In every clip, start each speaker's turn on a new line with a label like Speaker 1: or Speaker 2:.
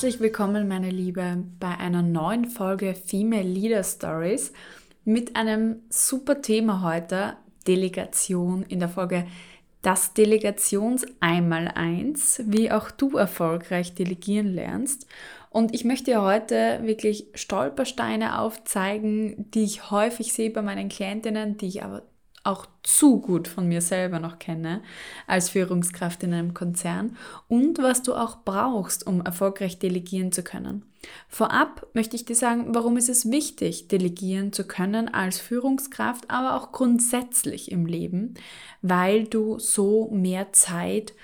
Speaker 1: Herzlich willkommen, meine Liebe, bei einer neuen Folge Female Leader Stories mit einem super Thema heute, Delegation in der Folge Das Delegations einmal eins, wie auch du erfolgreich delegieren lernst. Und ich möchte dir heute wirklich Stolpersteine aufzeigen, die ich häufig sehe bei meinen Klientinnen, die ich aber auch zu gut von mir selber noch kenne als Führungskraft in einem Konzern und was du auch brauchst, um erfolgreich delegieren zu können. Vorab möchte ich dir sagen, warum ist es wichtig, delegieren zu können als Führungskraft, aber auch grundsätzlich im Leben, weil du so mehr Zeit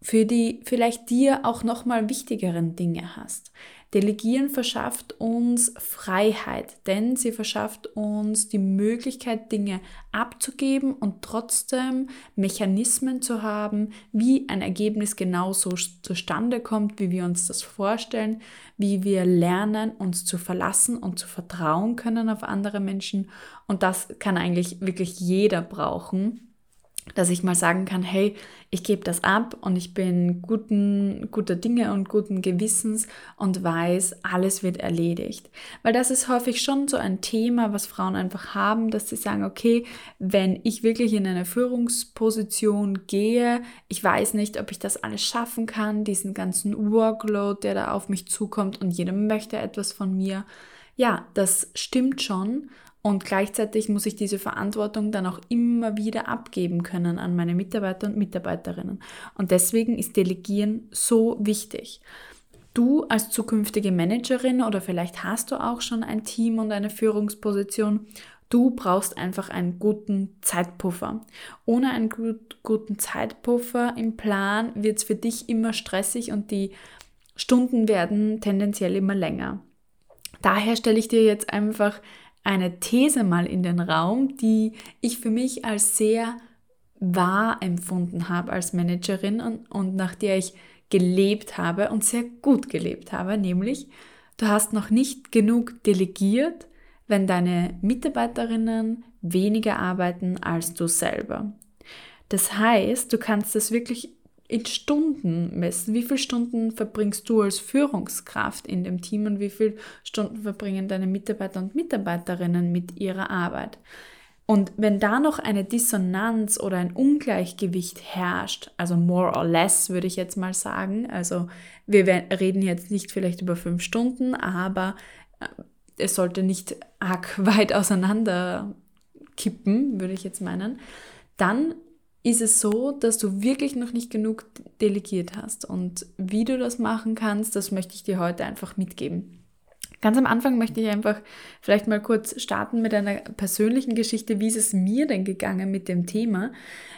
Speaker 1: für die vielleicht dir auch noch mal wichtigeren Dinge hast. Delegieren verschafft uns Freiheit, denn sie verschafft uns die Möglichkeit, Dinge abzugeben und trotzdem Mechanismen zu haben, wie ein Ergebnis genauso zustande kommt, wie wir uns das vorstellen, wie wir lernen, uns zu verlassen und zu vertrauen können auf andere Menschen. Und das kann eigentlich wirklich jeder brauchen dass ich mal sagen kann, hey, ich gebe das ab und ich bin guten, guter Dinge und guten Gewissens und weiß, alles wird erledigt. Weil das ist häufig schon so ein Thema, was Frauen einfach haben, dass sie sagen, okay, wenn ich wirklich in eine Führungsposition gehe, ich weiß nicht, ob ich das alles schaffen kann, diesen ganzen Workload, der da auf mich zukommt und jeder möchte etwas von mir. Ja, das stimmt schon. Und gleichzeitig muss ich diese Verantwortung dann auch immer wieder abgeben können an meine Mitarbeiter und Mitarbeiterinnen. Und deswegen ist Delegieren so wichtig. Du als zukünftige Managerin oder vielleicht hast du auch schon ein Team und eine Führungsposition, du brauchst einfach einen guten Zeitpuffer. Ohne einen gut, guten Zeitpuffer im Plan wird es für dich immer stressig und die Stunden werden tendenziell immer länger. Daher stelle ich dir jetzt einfach eine These mal in den Raum, die ich für mich als sehr wahr empfunden habe als Managerin und, und nach der ich gelebt habe und sehr gut gelebt habe, nämlich du hast noch nicht genug delegiert, wenn deine Mitarbeiterinnen weniger arbeiten als du selber. Das heißt, du kannst das wirklich in Stunden messen. Wie viele Stunden verbringst du als Führungskraft in dem Team und wie viele Stunden verbringen deine Mitarbeiter und Mitarbeiterinnen mit ihrer Arbeit? Und wenn da noch eine Dissonanz oder ein Ungleichgewicht herrscht, also more or less würde ich jetzt mal sagen, also wir reden jetzt nicht vielleicht über fünf Stunden, aber äh, es sollte nicht arg weit auseinander kippen, würde ich jetzt meinen, dann ist es so, dass du wirklich noch nicht genug delegiert hast. Und wie du das machen kannst, das möchte ich dir heute einfach mitgeben. Ganz am Anfang möchte ich einfach vielleicht mal kurz starten mit einer persönlichen Geschichte. Wie ist es mir denn gegangen mit dem Thema?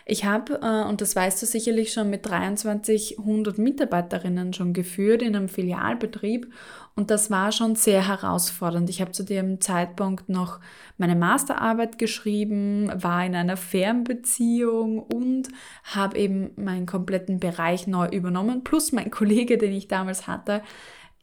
Speaker 1: Ich habe, äh, und das weißt du sicherlich schon, mit 2300 Mitarbeiterinnen schon geführt in einem Filialbetrieb und das war schon sehr herausfordernd. Ich habe zu dem Zeitpunkt noch meine Masterarbeit geschrieben, war in einer Fernbeziehung und habe eben meinen kompletten Bereich neu übernommen. Plus mein Kollege, den ich damals hatte,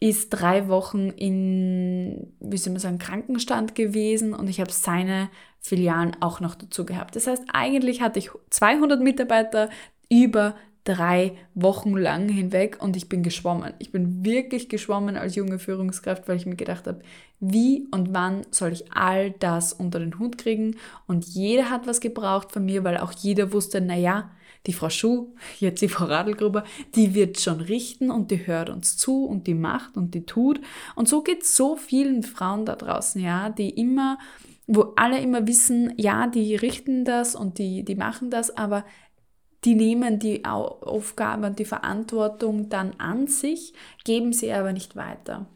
Speaker 1: ist drei Wochen in, wie soll man sagen, Krankenstand gewesen und ich habe seine Filialen auch noch dazu gehabt. Das heißt, eigentlich hatte ich 200 Mitarbeiter über drei Wochen lang hinweg und ich bin geschwommen. Ich bin wirklich geschwommen als junge Führungskraft, weil ich mir gedacht habe, wie und wann soll ich all das unter den Hut kriegen? Und jeder hat was gebraucht von mir, weil auch jeder wusste, naja, die Frau Schuh, jetzt die Frau Radlgruber, die wird schon richten und die hört uns zu und die macht und die tut. Und so geht es so vielen Frauen da draußen, ja, die immer, wo alle immer wissen, ja, die richten das und die, die machen das, aber die nehmen die Aufgabe und die Verantwortung dann an sich, geben sie aber nicht weiter.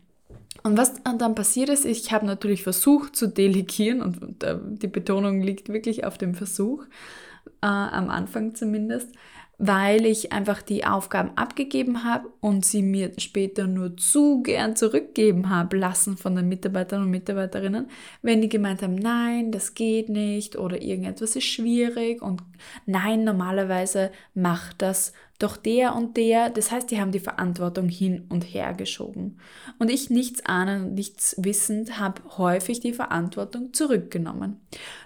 Speaker 1: Und was dann passiert ist, ich habe natürlich versucht zu delegieren und die Betonung liegt wirklich auf dem Versuch, äh, am Anfang zumindest weil ich einfach die Aufgaben abgegeben habe und sie mir später nur zu gern zurückgeben habe lassen von den Mitarbeitern und Mitarbeiterinnen, wenn die gemeint haben, nein, das geht nicht oder irgendetwas ist schwierig und nein, normalerweise macht das doch der und der. Das heißt, die haben die Verantwortung hin und her geschoben. Und ich nichts ahnend, nichts wissend, habe häufig die Verantwortung zurückgenommen.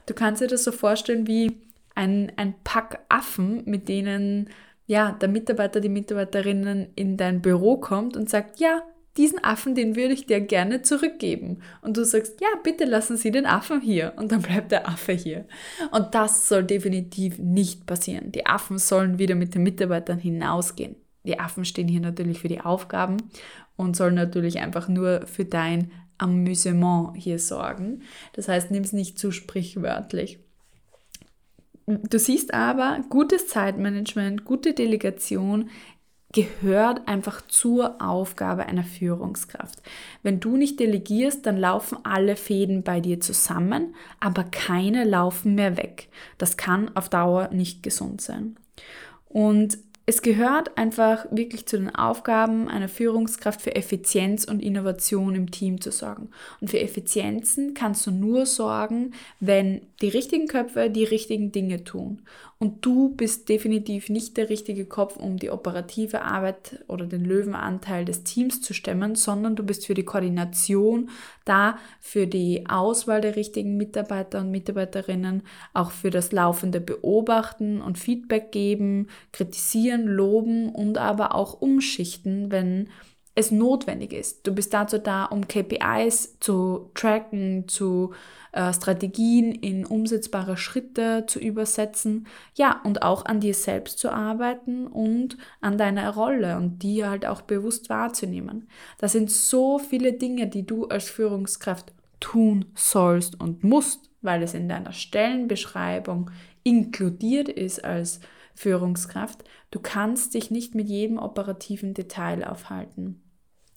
Speaker 1: Du kannst dir das so vorstellen wie ein, ein Pack Affen, mit denen ja, der Mitarbeiter, die Mitarbeiterinnen in dein Büro kommt und sagt, ja, diesen Affen, den würde ich dir gerne zurückgeben. Und du sagst, ja, bitte lassen Sie den Affen hier. Und dann bleibt der Affe hier. Und das soll definitiv nicht passieren. Die Affen sollen wieder mit den Mitarbeitern hinausgehen. Die Affen stehen hier natürlich für die Aufgaben und sollen natürlich einfach nur für dein Amüsement hier sorgen. Das heißt, nimm es nicht zu sprichwörtlich. Du siehst aber, gutes Zeitmanagement, gute Delegation gehört einfach zur Aufgabe einer Führungskraft. Wenn du nicht delegierst, dann laufen alle Fäden bei dir zusammen, aber keine laufen mehr weg. Das kann auf Dauer nicht gesund sein. Und es gehört einfach wirklich zu den Aufgaben einer Führungskraft für Effizienz und Innovation im Team zu sorgen. Und für Effizienzen kannst du nur sorgen, wenn die richtigen Köpfe die richtigen Dinge tun. Und du bist definitiv nicht der richtige Kopf, um die operative Arbeit oder den Löwenanteil des Teams zu stemmen, sondern du bist für die Koordination da, für die Auswahl der richtigen Mitarbeiter und Mitarbeiterinnen, auch für das laufende Beobachten und Feedback geben, kritisieren, loben und aber auch umschichten, wenn es notwendig ist. Du bist dazu da, um KPIs zu tracken, zu äh, Strategien in umsetzbare Schritte zu übersetzen, ja, und auch an dir selbst zu arbeiten und an deiner Rolle und die halt auch bewusst wahrzunehmen. Das sind so viele Dinge, die du als Führungskraft tun sollst und musst, weil es in deiner Stellenbeschreibung inkludiert ist als Führungskraft. Du kannst dich nicht mit jedem operativen Detail aufhalten.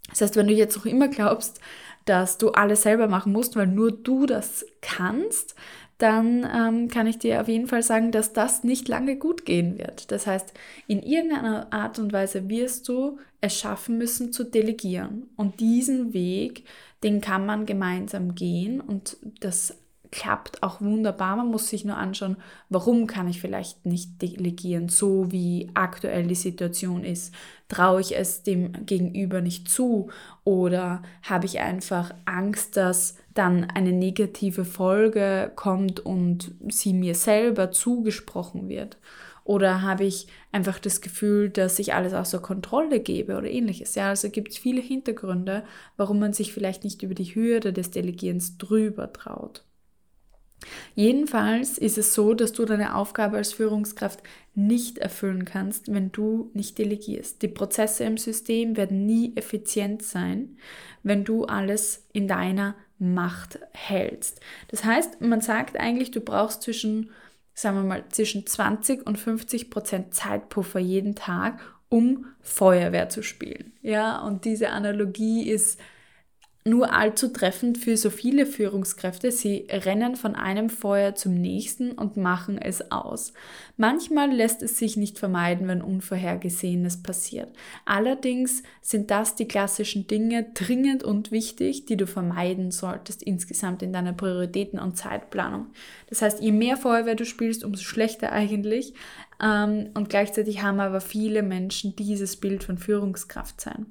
Speaker 1: Das heißt, wenn du jetzt auch immer glaubst, dass du alles selber machen musst, weil nur du das kannst, dann ähm, kann ich dir auf jeden Fall sagen, dass das nicht lange gut gehen wird. Das heißt, in irgendeiner Art und Weise wirst du es schaffen müssen zu delegieren. Und diesen Weg, den kann man gemeinsam gehen und das klappt auch wunderbar. Man muss sich nur anschauen, warum kann ich vielleicht nicht delegieren, so wie aktuell die Situation ist. Traue ich es dem Gegenüber nicht zu oder habe ich einfach Angst, dass dann eine negative Folge kommt und sie mir selber zugesprochen wird? Oder habe ich einfach das Gefühl, dass ich alles außer Kontrolle gebe oder ähnliches? Ja, also gibt es viele Hintergründe, warum man sich vielleicht nicht über die Hürde des Delegierens drüber traut. Jedenfalls ist es so, dass du deine Aufgabe als Führungskraft nicht erfüllen kannst, wenn du nicht delegierst. Die Prozesse im System werden nie effizient sein, wenn du alles in deiner Macht hältst. Das heißt, man sagt eigentlich, du brauchst zwischen, sagen wir mal, zwischen 20 und 50 Prozent Zeitpuffer jeden Tag, um Feuerwehr zu spielen. Ja, und diese Analogie ist nur allzu treffend für so viele Führungskräfte. Sie rennen von einem Feuer zum nächsten und machen es aus. Manchmal lässt es sich nicht vermeiden, wenn Unvorhergesehenes passiert. Allerdings sind das die klassischen Dinge dringend und wichtig, die du vermeiden solltest insgesamt in deiner Prioritäten- und Zeitplanung. Das heißt, je mehr Feuerwehr du spielst, umso schlechter eigentlich. Ähm, und gleichzeitig haben aber viele Menschen dieses Bild von Führungskraft sein.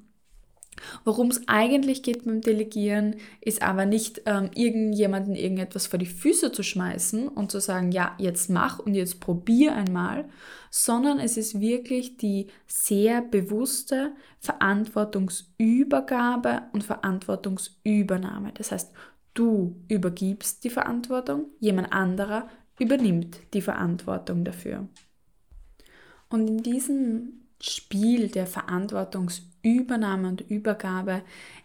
Speaker 1: Worum es eigentlich geht beim Delegieren, ist aber nicht ähm, irgendjemanden irgendetwas vor die Füße zu schmeißen und zu sagen, ja, jetzt mach und jetzt probier einmal, sondern es ist wirklich die sehr bewusste Verantwortungsübergabe und Verantwortungsübernahme. Das heißt, du übergibst die Verantwortung, jemand anderer übernimmt die Verantwortung dafür. Und in diesem Spiel der Verantwortungsübernahme und Übergabe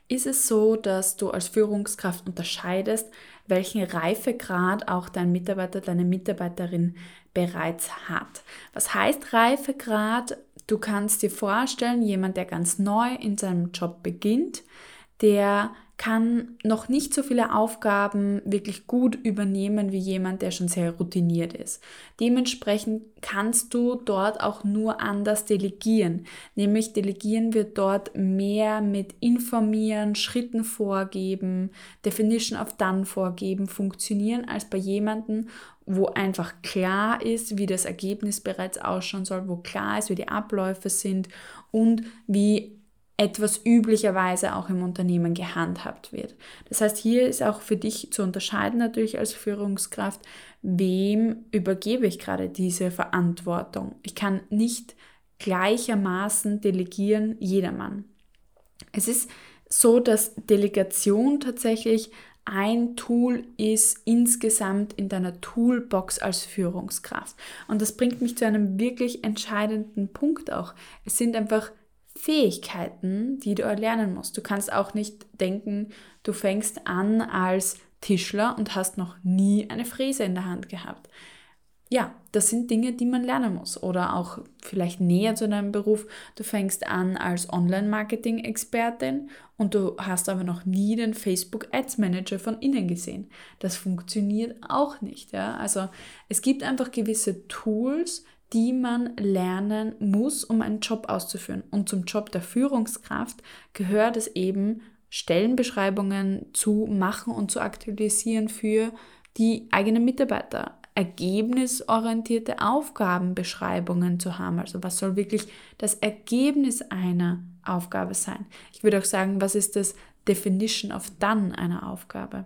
Speaker 1: ist es so, dass du als Führungskraft unterscheidest, welchen Reifegrad auch dein Mitarbeiter, deine Mitarbeiterin bereits hat. Was heißt Reifegrad? Du kannst dir vorstellen, jemand, der ganz neu in seinem Job beginnt, der kann noch nicht so viele Aufgaben wirklich gut übernehmen wie jemand, der schon sehr routiniert ist. Dementsprechend kannst du dort auch nur anders delegieren. Nämlich delegieren wir dort mehr mit informieren, Schritten vorgeben, Definition of Done vorgeben, funktionieren als bei jemandem, wo einfach klar ist, wie das Ergebnis bereits ausschauen soll, wo klar ist, wie die Abläufe sind und wie etwas üblicherweise auch im Unternehmen gehandhabt wird. Das heißt, hier ist auch für dich zu unterscheiden natürlich als Führungskraft, wem übergebe ich gerade diese Verantwortung. Ich kann nicht gleichermaßen delegieren jedermann. Es ist so, dass Delegation tatsächlich ein Tool ist insgesamt in deiner Toolbox als Führungskraft. Und das bringt mich zu einem wirklich entscheidenden Punkt auch. Es sind einfach Fähigkeiten, die du erlernen musst. Du kannst auch nicht denken, du fängst an als Tischler und hast noch nie eine Fräse in der Hand gehabt ja, das sind Dinge, die man lernen muss. Oder auch vielleicht näher zu deinem Beruf. Du fängst an als Online-Marketing-Expertin und du hast aber noch nie den Facebook Ads Manager von innen gesehen. Das funktioniert auch nicht. Ja? Also es gibt einfach gewisse Tools, die man lernen muss, um einen Job auszuführen. Und zum Job der Führungskraft gehört es eben, Stellenbeschreibungen zu machen und zu aktualisieren für die eigenen Mitarbeiter ergebnisorientierte Aufgabenbeschreibungen zu haben. Also was soll wirklich das Ergebnis einer Aufgabe sein? Ich würde auch sagen, was ist das Definition of Done einer Aufgabe?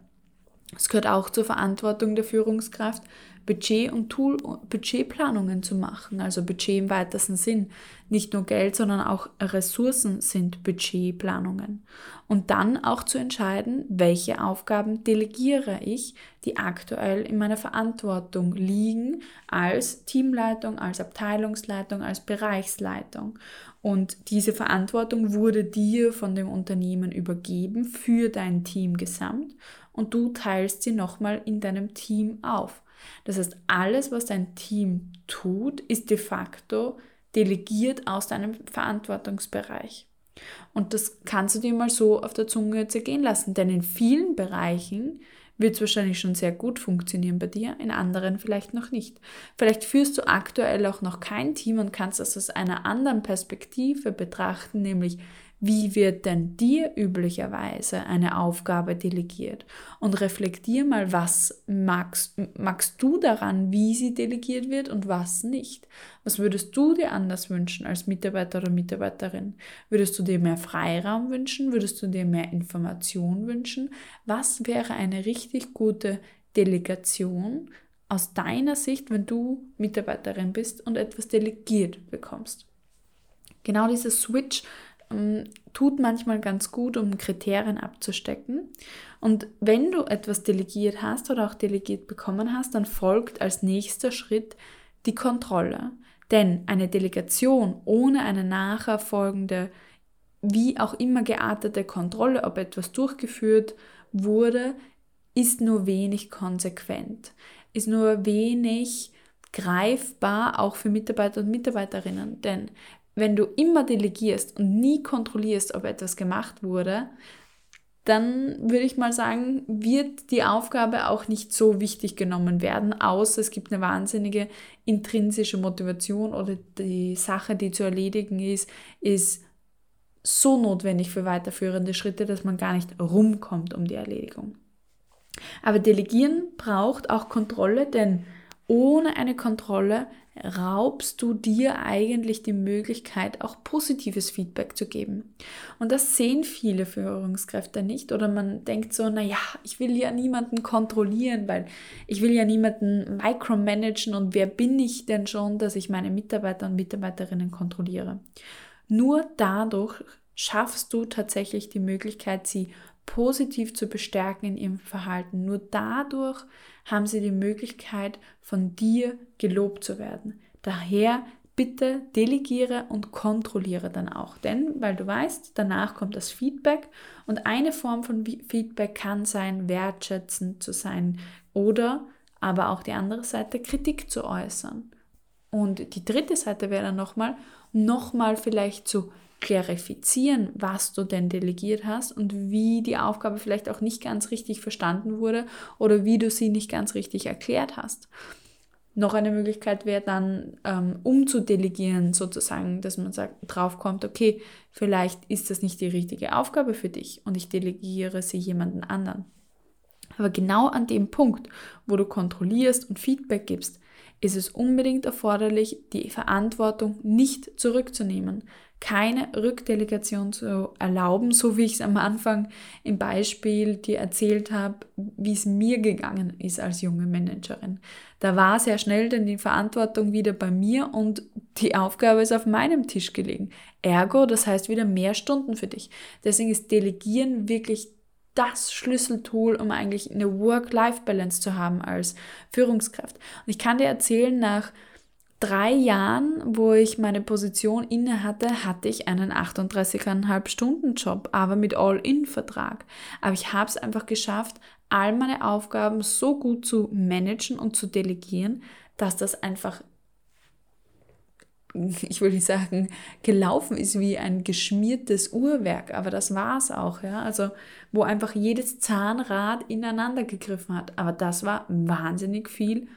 Speaker 1: Es gehört auch zur Verantwortung der Führungskraft, Budget- und Tool Budgetplanungen zu machen, also Budget im weitesten Sinn. Nicht nur Geld, sondern auch Ressourcen sind Budgetplanungen. Und dann auch zu entscheiden, welche Aufgaben delegiere ich, die aktuell in meiner Verantwortung liegen, als Teamleitung, als Abteilungsleitung, als Bereichsleitung. Und diese Verantwortung wurde dir von dem Unternehmen übergeben für dein Team gesamt und du teilst sie nochmal in deinem Team auf. Das heißt, alles, was dein Team tut, ist de facto delegiert aus deinem Verantwortungsbereich. Und das kannst du dir mal so auf der Zunge zergehen lassen, denn in vielen Bereichen wird es wahrscheinlich schon sehr gut funktionieren bei dir, in anderen vielleicht noch nicht. Vielleicht führst du aktuell auch noch kein Team und kannst das aus einer anderen Perspektive betrachten, nämlich wie wird denn dir üblicherweise eine Aufgabe delegiert? Und reflektier mal, was magst, magst du daran, wie sie delegiert wird und was nicht? Was würdest du dir anders wünschen als Mitarbeiter oder Mitarbeiterin? Würdest du dir mehr Freiraum wünschen? Würdest du dir mehr Information wünschen? Was wäre eine richtig gute Delegation aus deiner Sicht, wenn du Mitarbeiterin bist und etwas delegiert bekommst? Genau dieser Switch tut manchmal ganz gut, um Kriterien abzustecken. Und wenn du etwas delegiert hast oder auch delegiert bekommen hast, dann folgt als nächster Schritt die Kontrolle. Denn eine Delegation ohne eine nachher folgende, wie auch immer geartete Kontrolle, ob etwas durchgeführt wurde, ist nur wenig konsequent, ist nur wenig greifbar auch für Mitarbeiter und Mitarbeiterinnen. Denn wenn du immer delegierst und nie kontrollierst, ob etwas gemacht wurde, dann würde ich mal sagen, wird die Aufgabe auch nicht so wichtig genommen werden, außer es gibt eine wahnsinnige intrinsische Motivation oder die Sache, die zu erledigen ist, ist so notwendig für weiterführende Schritte, dass man gar nicht rumkommt um die Erledigung. Aber Delegieren braucht auch Kontrolle, denn ohne eine Kontrolle raubst du dir eigentlich die Möglichkeit, auch positives Feedback zu geben. Und das sehen viele Führungskräfte nicht. Oder man denkt so, naja, ich will ja niemanden kontrollieren, weil ich will ja niemanden micromanagen und wer bin ich denn schon, dass ich meine Mitarbeiter und Mitarbeiterinnen kontrolliere. Nur dadurch schaffst du tatsächlich die Möglichkeit, sie positiv zu bestärken in ihrem Verhalten. Nur dadurch haben sie die Möglichkeit, von dir gelobt zu werden. Daher bitte delegiere und kontrolliere dann auch. Denn, weil du weißt, danach kommt das Feedback und eine Form von Feedback kann sein, wertschätzend zu sein oder aber auch die andere Seite Kritik zu äußern. Und die dritte Seite wäre dann nochmal, nochmal vielleicht zu klarifizieren, was du denn delegiert hast und wie die Aufgabe vielleicht auch nicht ganz richtig verstanden wurde oder wie du sie nicht ganz richtig erklärt hast. Noch eine Möglichkeit wäre dann, ähm, umzudelegieren, sozusagen, dass man sagt, drauf kommt, okay, vielleicht ist das nicht die richtige Aufgabe für dich und ich delegiere sie jemanden anderen. Aber genau an dem Punkt, wo du kontrollierst und Feedback gibst, ist es unbedingt erforderlich, die Verantwortung nicht zurückzunehmen, keine Rückdelegation zu erlauben, so wie ich es am Anfang im Beispiel dir erzählt habe, wie es mir gegangen ist als junge Managerin. Da war sehr schnell dann die Verantwortung wieder bei mir und Die Aufgabe ist auf meinem Tisch gelegen. Ergo, das heißt wieder mehr Stunden für dich. Deswegen ist Delegieren wirklich das Schlüsseltool, um eigentlich eine Work-Life-Balance zu haben als Führungskraft. Und ich kann dir erzählen, nach drei Jahren, wo ich meine Position inne hatte, hatte ich einen 38,5 Stunden Job, aber mit All-In-Vertrag. Aber ich habe es einfach geschafft, all meine Aufgaben so gut zu managen und zu delegieren, dass das einfach ich nicht sagen, gelaufen ist wie ein geschmiertes Uhrwerk, aber das war es auch, ja. Also, wo einfach jedes Zahnrad ineinander gegriffen hat. Aber das war wahnsinnig viel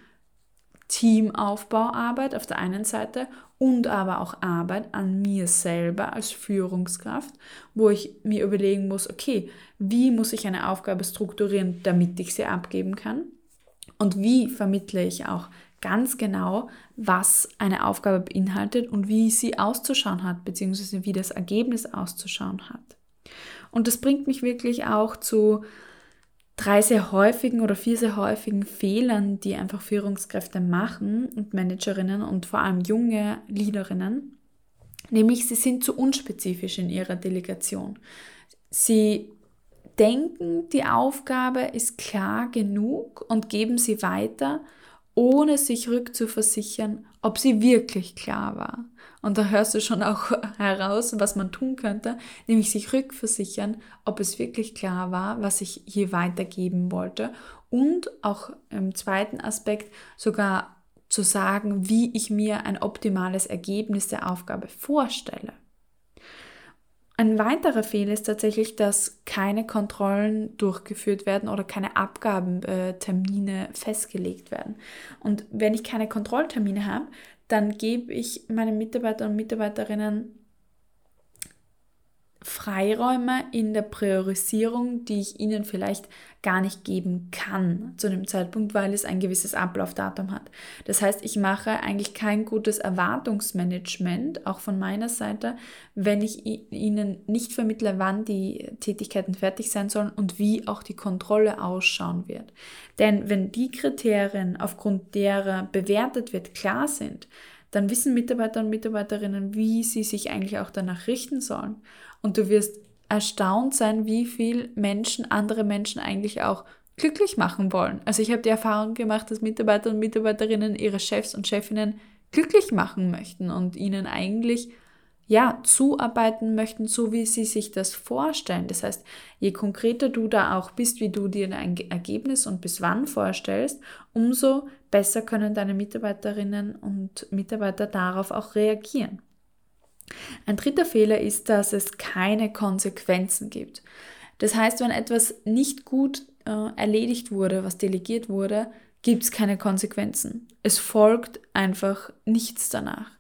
Speaker 1: Teamaufbauarbeit auf der einen Seite und aber auch Arbeit an mir selber als Führungskraft, wo ich mir überlegen muss, okay, wie muss ich eine Aufgabe strukturieren, damit ich sie abgeben kann? Und wie vermittle ich auch ganz genau, was eine Aufgabe beinhaltet und wie sie auszuschauen hat, beziehungsweise wie das Ergebnis auszuschauen hat. Und das bringt mich wirklich auch zu drei sehr häufigen oder vier sehr häufigen Fehlern, die einfach Führungskräfte machen und Managerinnen und vor allem junge Leaderinnen. Nämlich, sie sind zu unspezifisch in ihrer Delegation. Sie denken, die Aufgabe ist klar genug und geben sie weiter, ohne sich rückzuversichern, ob sie wirklich klar war. Und da hörst du schon auch heraus, was man tun könnte, nämlich sich rückversichern, ob es wirklich klar war, was ich hier weitergeben wollte. Und auch im zweiten Aspekt sogar zu sagen, wie ich mir ein optimales Ergebnis der Aufgabe vorstelle. Ein weiterer Fehler ist tatsächlich, dass keine Kontrollen durchgeführt werden oder keine Abgabentermine festgelegt werden. Und wenn ich keine Kontrolltermine habe, dann gebe ich meinen Mitarbeitern und Mitarbeiterinnen Freiräume in der Priorisierung, die ich ihnen vielleicht gar nicht geben kann zu dem Zeitpunkt, weil es ein gewisses Ablaufdatum hat. Das heißt, ich mache eigentlich kein gutes Erwartungsmanagement, auch von meiner Seite, wenn ich ihnen nicht vermittle, wann die Tätigkeiten fertig sein sollen und wie auch die Kontrolle ausschauen wird. Denn wenn die Kriterien, aufgrund derer bewertet wird, klar sind, dann wissen Mitarbeiter und Mitarbeiterinnen, wie sie sich eigentlich auch danach richten sollen. Und du wirst erstaunt sein, wie viel Menschen andere Menschen eigentlich auch glücklich machen wollen. Also ich habe die Erfahrung gemacht, dass Mitarbeiter und Mitarbeiterinnen ihre Chefs und Chefinnen glücklich machen möchten und ihnen eigentlich ja, zuarbeiten möchten, so wie sie sich das vorstellen. Das heißt, je konkreter du da auch bist, wie du dir ein Ergebnis und bis wann vorstellst, umso besser können deine Mitarbeiterinnen und Mitarbeiter darauf auch reagieren. Ein dritter Fehler ist, dass es keine Konsequenzen gibt. Das heißt, wenn etwas nicht gut äh, erledigt wurde, was delegiert wurde, gibt es keine Konsequenzen. Es folgt einfach nichts danach.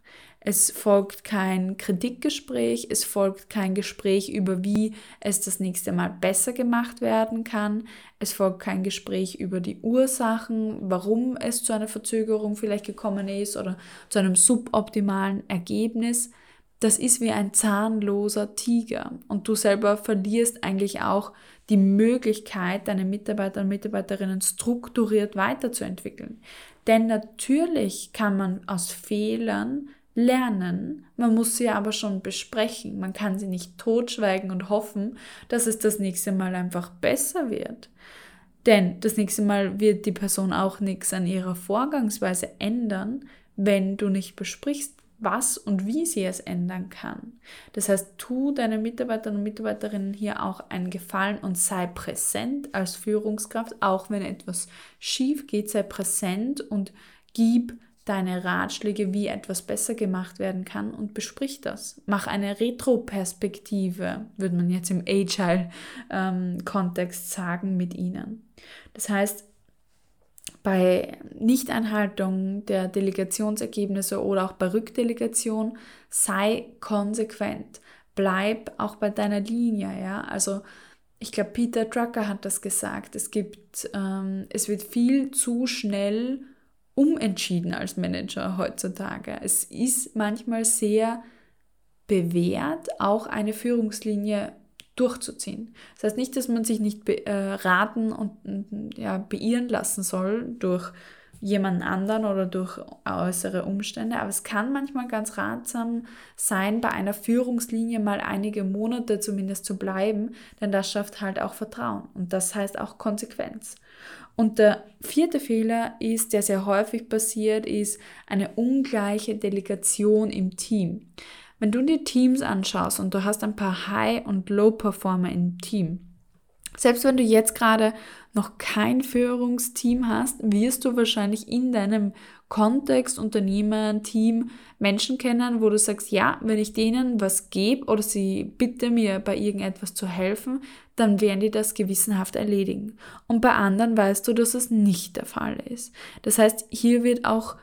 Speaker 1: Es folgt kein Kritikgespräch, es folgt kein Gespräch über, wie es das nächste Mal besser gemacht werden kann. Es folgt kein Gespräch über die Ursachen, warum es zu einer Verzögerung vielleicht gekommen ist oder zu einem suboptimalen Ergebnis das ist wie ein zahnloser Tiger und du selber verlierst eigentlich auch die Möglichkeit, deine Mitarbeiter und Mitarbeiterinnen strukturiert weiterzuentwickeln. Denn natürlich kann man aus Fehlern lernen, man muss sie aber schon besprechen. Man kann sie nicht totschweigen und hoffen, dass es das nächste Mal einfach besser wird. Denn das nächste Mal wird die Person auch nichts an ihrer Vorgangsweise ändern, wenn du nicht besprichst, was und wie sie es ändern kann. Das heißt, tu deinen Mitarbeitern und Mitarbeiterinnen hier auch einen Gefallen und sei präsent als Führungskraft, auch wenn etwas schief geht, sei präsent und gib deine Ratschläge, wie etwas besser gemacht werden kann und besprich das. Mach eine Retroperspektive, würde man jetzt im Agile-Kontext ähm, sagen, mit ihnen. Das heißt, bei Nichteinhaltung der Delegationsergebnisse oder auch bei Rückdelegation sei konsequent. Bleib auch bei deiner Linie, ja. Also ich glaube, Peter Drucker hat das gesagt. Es gibt, ähm, es wird viel zu schnell umentschieden als Manager heutzutage. Es ist manchmal sehr bewährt, auch eine Führungslinie durchzuziehen. Das heißt nicht, dass man sich nicht be, äh, und ja, beirren lassen soll durch jemand anderen oder durch äußere Umstände, aber es kann manchmal ganz ratsam sein, bei einer Führungslinie mal einige Monate zumindest zu bleiben, denn das schafft halt auch Vertrauen und das heißt auch Konsequenz. Und der vierte Fehler ist, der sehr häufig passiert, ist eine ungleiche Delegation im Team. Wenn du dir Teams anschaust und du hast ein paar High- und Low-Performer im Team, selbst wenn du jetzt gerade noch kein Führungsteam hast, wirst du wahrscheinlich in deinem Kontext, Unternehmen, Team Menschen kennen, wo du sagst, ja, wenn ich denen was gebe oder sie bitte mir bei irgendetwas zu helfen, dann werden die das gewissenhaft erledigen. Und bei anderen weißt du, dass es nicht der Fall ist. Das heißt, hier wird auch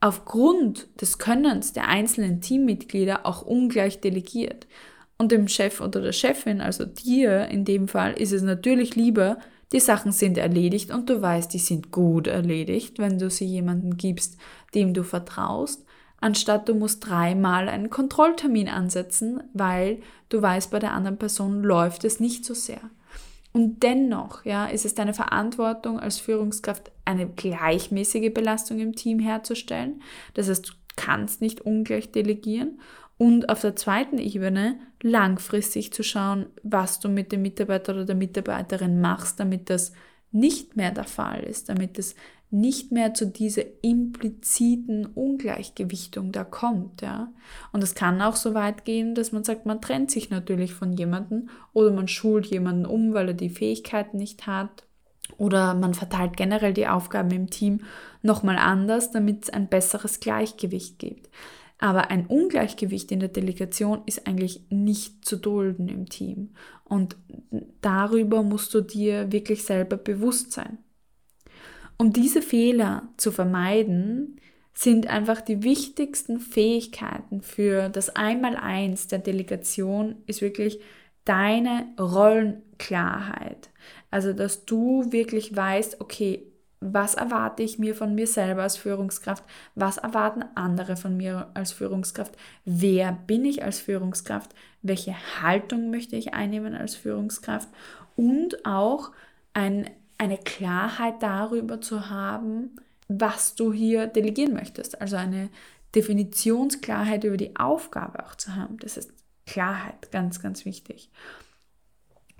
Speaker 1: aufgrund des Könnens der einzelnen Teammitglieder auch ungleich delegiert. Und dem Chef oder der Chefin, also dir in dem Fall, ist es natürlich lieber, die Sachen sind erledigt und du weißt, die sind gut erledigt, wenn du sie jemandem gibst, dem du vertraust, anstatt du musst dreimal einen Kontrolltermin ansetzen, weil du weißt, bei der anderen Person läuft es nicht so sehr. Und dennoch, ja, ist es deine Verantwortung als Führungskraft, eine gleichmäßige Belastung im Team herzustellen. Das heißt, du kannst nicht ungleich delegieren und auf der zweiten Ebene langfristig zu schauen, was du mit dem Mitarbeiter oder der Mitarbeiterin machst, damit das nicht mehr der Fall ist, damit es nicht mehr zu dieser impliziten Ungleichgewichtung da kommt, ja. Und es kann auch so weit gehen, dass man sagt, man trennt sich natürlich von jemandem oder man schult jemanden um, weil er die Fähigkeiten nicht hat oder man verteilt generell die Aufgaben im Team nochmal anders, damit es ein besseres Gleichgewicht gibt. Aber ein Ungleichgewicht in der Delegation ist eigentlich nicht zu dulden im Team. Und darüber musst du dir wirklich selber bewusst sein. Um diese Fehler zu vermeiden, sind einfach die wichtigsten Fähigkeiten für das Einmaleins der Delegation ist wirklich deine Rollenklarheit. Also, dass du wirklich weißt, okay, was erwarte ich mir von mir selber als Führungskraft, was erwarten andere von mir als Führungskraft, wer bin ich als Führungskraft, welche Haltung möchte ich einnehmen als Führungskraft? Und auch ein, eine Klarheit darüber zu haben, was du hier delegieren möchtest. Also eine Definitionsklarheit über die Aufgabe auch zu haben. Das ist Klarheit, ganz, ganz wichtig.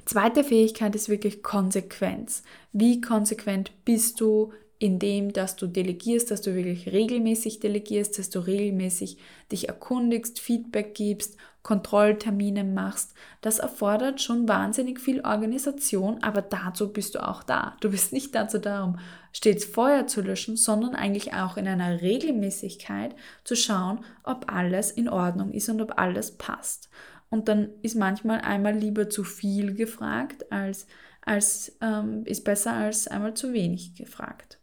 Speaker 1: Zweite Fähigkeit ist wirklich Konsequenz. Wie konsequent bist du in dem, dass du delegierst, dass du wirklich regelmäßig delegierst, dass du regelmäßig dich erkundigst, Feedback gibst, Kontrolltermine machst. Das erfordert schon wahnsinnig viel Organisation, aber dazu bist du auch da. Du bist nicht dazu da, um stets Feuer zu löschen, sondern eigentlich auch in einer Regelmäßigkeit zu schauen, ob alles in Ordnung ist und ob alles passt. Und dann ist manchmal einmal lieber zu viel gefragt, als, als ähm, ist besser als einmal zu wenig gefragt.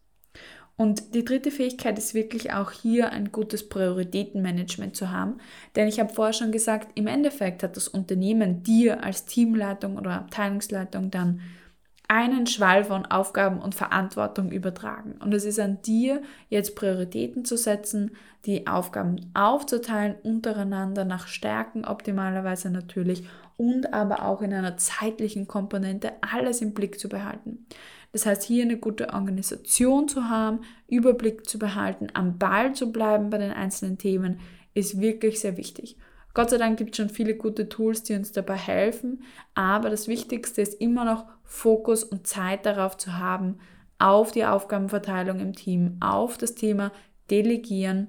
Speaker 1: Und die dritte Fähigkeit ist wirklich auch hier ein gutes Prioritätenmanagement zu haben. Denn ich habe vorher schon gesagt, im Endeffekt hat das Unternehmen dir als Teamleitung oder Abteilungsleitung dann einen Schwall von Aufgaben und Verantwortung übertragen. Und es ist an dir, jetzt Prioritäten zu setzen, die Aufgaben aufzuteilen untereinander nach Stärken optimalerweise natürlich und aber auch in einer zeitlichen Komponente alles im Blick zu behalten. Das heißt, hier eine gute Organisation zu haben, Überblick zu behalten, am Ball zu bleiben bei den einzelnen Themen, ist wirklich sehr wichtig. Gott sei Dank gibt es schon viele gute Tools, die uns dabei helfen, aber das Wichtigste ist immer noch Fokus und Zeit darauf zu haben, auf die Aufgabenverteilung im Team, auf das Thema Delegieren,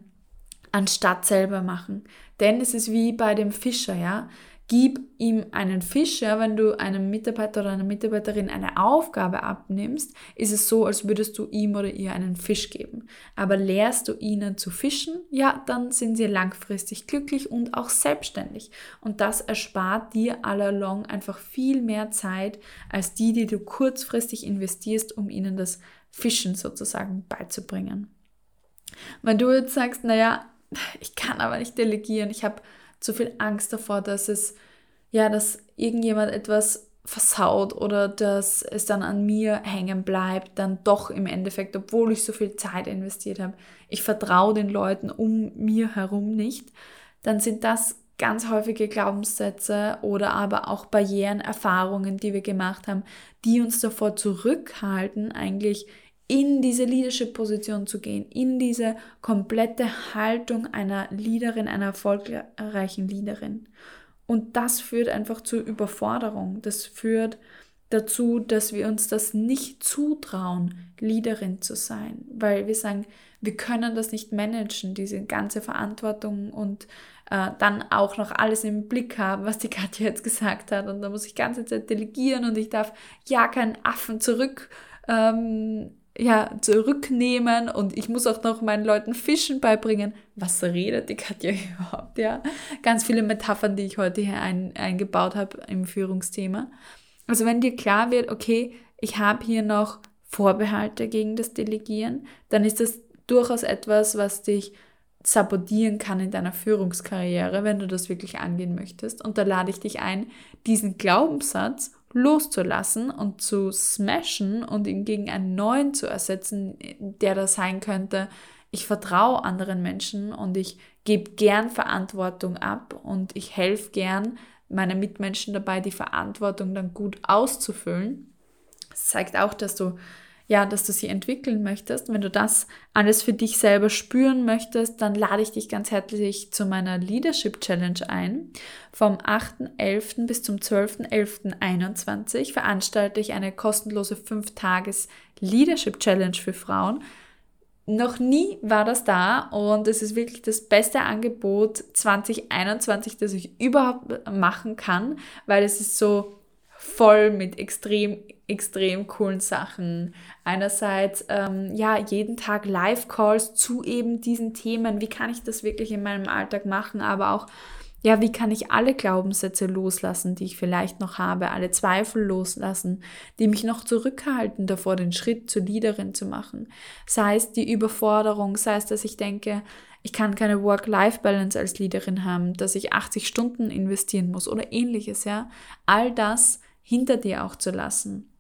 Speaker 1: anstatt selber machen. Denn es ist wie bei dem Fischer, ja. Gib ihm einen Fisch, ja, wenn du einem Mitarbeiter oder einer Mitarbeiterin eine Aufgabe abnimmst, ist es so, als würdest du ihm oder ihr einen Fisch geben. Aber lehrst du ihnen zu fischen, ja, dann sind sie langfristig glücklich und auch selbstständig. Und das erspart dir all along einfach viel mehr Zeit als die, die du kurzfristig investierst, um ihnen das Fischen sozusagen beizubringen. Wenn du jetzt sagst, naja, ich kann aber nicht delegieren, ich habe zu viel Angst davor, dass es, ja, dass irgendjemand etwas versaut oder dass es dann an mir hängen bleibt, dann doch im Endeffekt, obwohl ich so viel Zeit investiert habe, ich vertraue den Leuten um mir herum nicht, dann sind das ganz häufige Glaubenssätze oder aber auch Barrieren, Erfahrungen, die wir gemacht haben, die uns davor zurückhalten, eigentlich in diese Leadership-Position zu gehen, in diese komplette Haltung einer Leaderin, einer erfolgreichen Leaderin. Und das führt einfach zur Überforderung. Das führt dazu, dass wir uns das nicht zutrauen, Leaderin zu sein, weil wir sagen, wir können das nicht managen, diese ganze Verantwortung und äh, dann auch noch alles im Blick haben, was die Katja jetzt gesagt hat. Und da muss ich ganze Zeit delegieren und ich darf ja keinen Affen zurück ähm, ja, zurücknehmen und ich muss auch noch meinen Leuten Fischen beibringen. Was redet die Katja überhaupt? Ja, ganz viele Metaphern, die ich heute hier ein, eingebaut habe im Führungsthema. Also wenn dir klar wird, okay, ich habe hier noch Vorbehalte gegen das Delegieren, dann ist das durchaus etwas, was dich sabotieren kann in deiner Führungskarriere, wenn du das wirklich angehen möchtest. Und da lade ich dich ein, diesen Glaubenssatz loszulassen und zu smashen und ihn gegen einen neuen zu ersetzen, der da sein könnte, ich vertraue anderen Menschen und ich gebe gern Verantwortung ab und ich helfe gern meinen Mitmenschen dabei, die Verantwortung dann gut auszufüllen. Das zeigt auch, dass du ja, dass du sie entwickeln möchtest, wenn du das alles für dich selber spüren möchtest, dann lade ich dich ganz herzlich zu meiner Leadership Challenge ein. Vom 8.11. bis zum 12.11.21 veranstalte ich eine kostenlose 5-Tages Leadership Challenge für Frauen. Noch nie war das da und es ist wirklich das beste Angebot 2021, das ich überhaupt machen kann, weil es ist so voll mit extrem extrem coolen Sachen. Einerseits, ähm, ja, jeden Tag Live-Calls zu eben diesen Themen. Wie kann ich das wirklich in meinem Alltag machen? Aber auch, ja, wie kann ich alle Glaubenssätze loslassen, die ich vielleicht noch habe, alle Zweifel loslassen, die mich noch zurückhalten davor, den Schritt zur Leaderin zu machen. Sei es die Überforderung, sei es, dass ich denke, ich kann keine Work-Life-Balance als Leaderin haben, dass ich 80 Stunden investieren muss oder ähnliches, ja. All das hinter dir auch zu lassen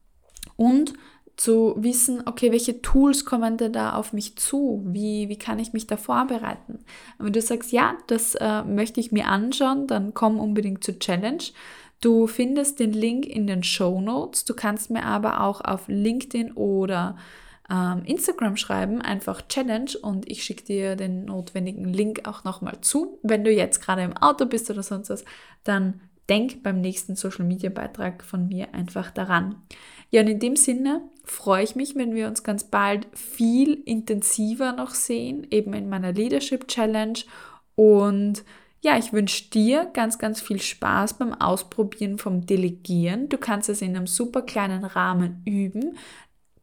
Speaker 1: und zu wissen, okay, welche Tools kommen denn da auf mich zu? Wie, wie kann ich mich da vorbereiten? Wenn du sagst, ja, das äh, möchte ich mir anschauen, dann komm unbedingt zur Challenge. Du findest den Link in den Show Notes. Du kannst mir aber auch auf LinkedIn oder ähm, Instagram schreiben, einfach Challenge und ich schicke dir den notwendigen Link auch nochmal zu. Wenn du jetzt gerade im Auto bist oder sonst was, dann denk beim nächsten Social Media Beitrag von mir einfach daran. Ja, und in dem Sinne freue ich mich, wenn wir uns ganz bald viel intensiver noch sehen, eben in meiner Leadership Challenge. Und ja, ich wünsche dir ganz, ganz viel Spaß beim Ausprobieren vom Delegieren. Du kannst es in einem super kleinen Rahmen üben.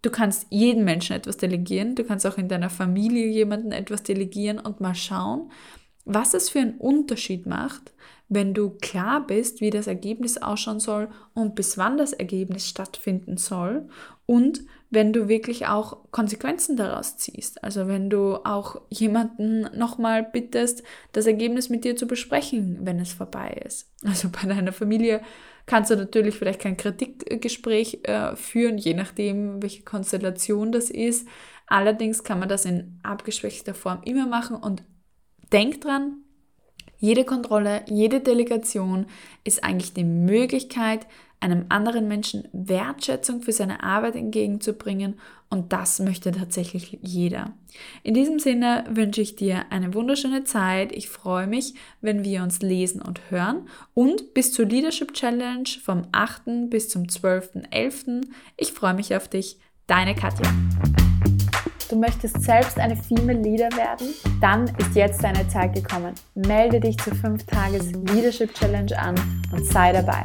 Speaker 1: Du kannst jedem Menschen etwas delegieren. Du kannst auch in deiner Familie jemanden etwas delegieren und mal schauen, was es für einen Unterschied macht, wenn du klar bist, wie das Ergebnis ausschauen soll und bis wann das Ergebnis stattfinden soll und wenn du wirklich auch Konsequenzen daraus ziehst. Also wenn du auch jemanden nochmal bittest, das Ergebnis mit dir zu besprechen, wenn es vorbei ist. Also bei deiner Familie kannst du natürlich vielleicht kein Kritikgespräch äh, führen, je nachdem, welche Konstellation das ist. Allerdings kann man das in abgeschwächter Form immer machen und denk dran, jede Kontrolle, jede Delegation ist eigentlich die Möglichkeit, einem anderen Menschen Wertschätzung für seine Arbeit entgegenzubringen und das möchte tatsächlich jeder. In diesem Sinne wünsche ich dir eine wunderschöne Zeit. Ich freue mich, wenn wir uns lesen und hören und bis zur Leadership Challenge vom 8. bis zum 12.11. Ich freue mich auf dich. Deine Katja. Du möchtest selbst eine Female Leader werden? Dann ist jetzt deine Zeit gekommen. Melde dich zur 5 Tages Leadership Challenge an und sei dabei.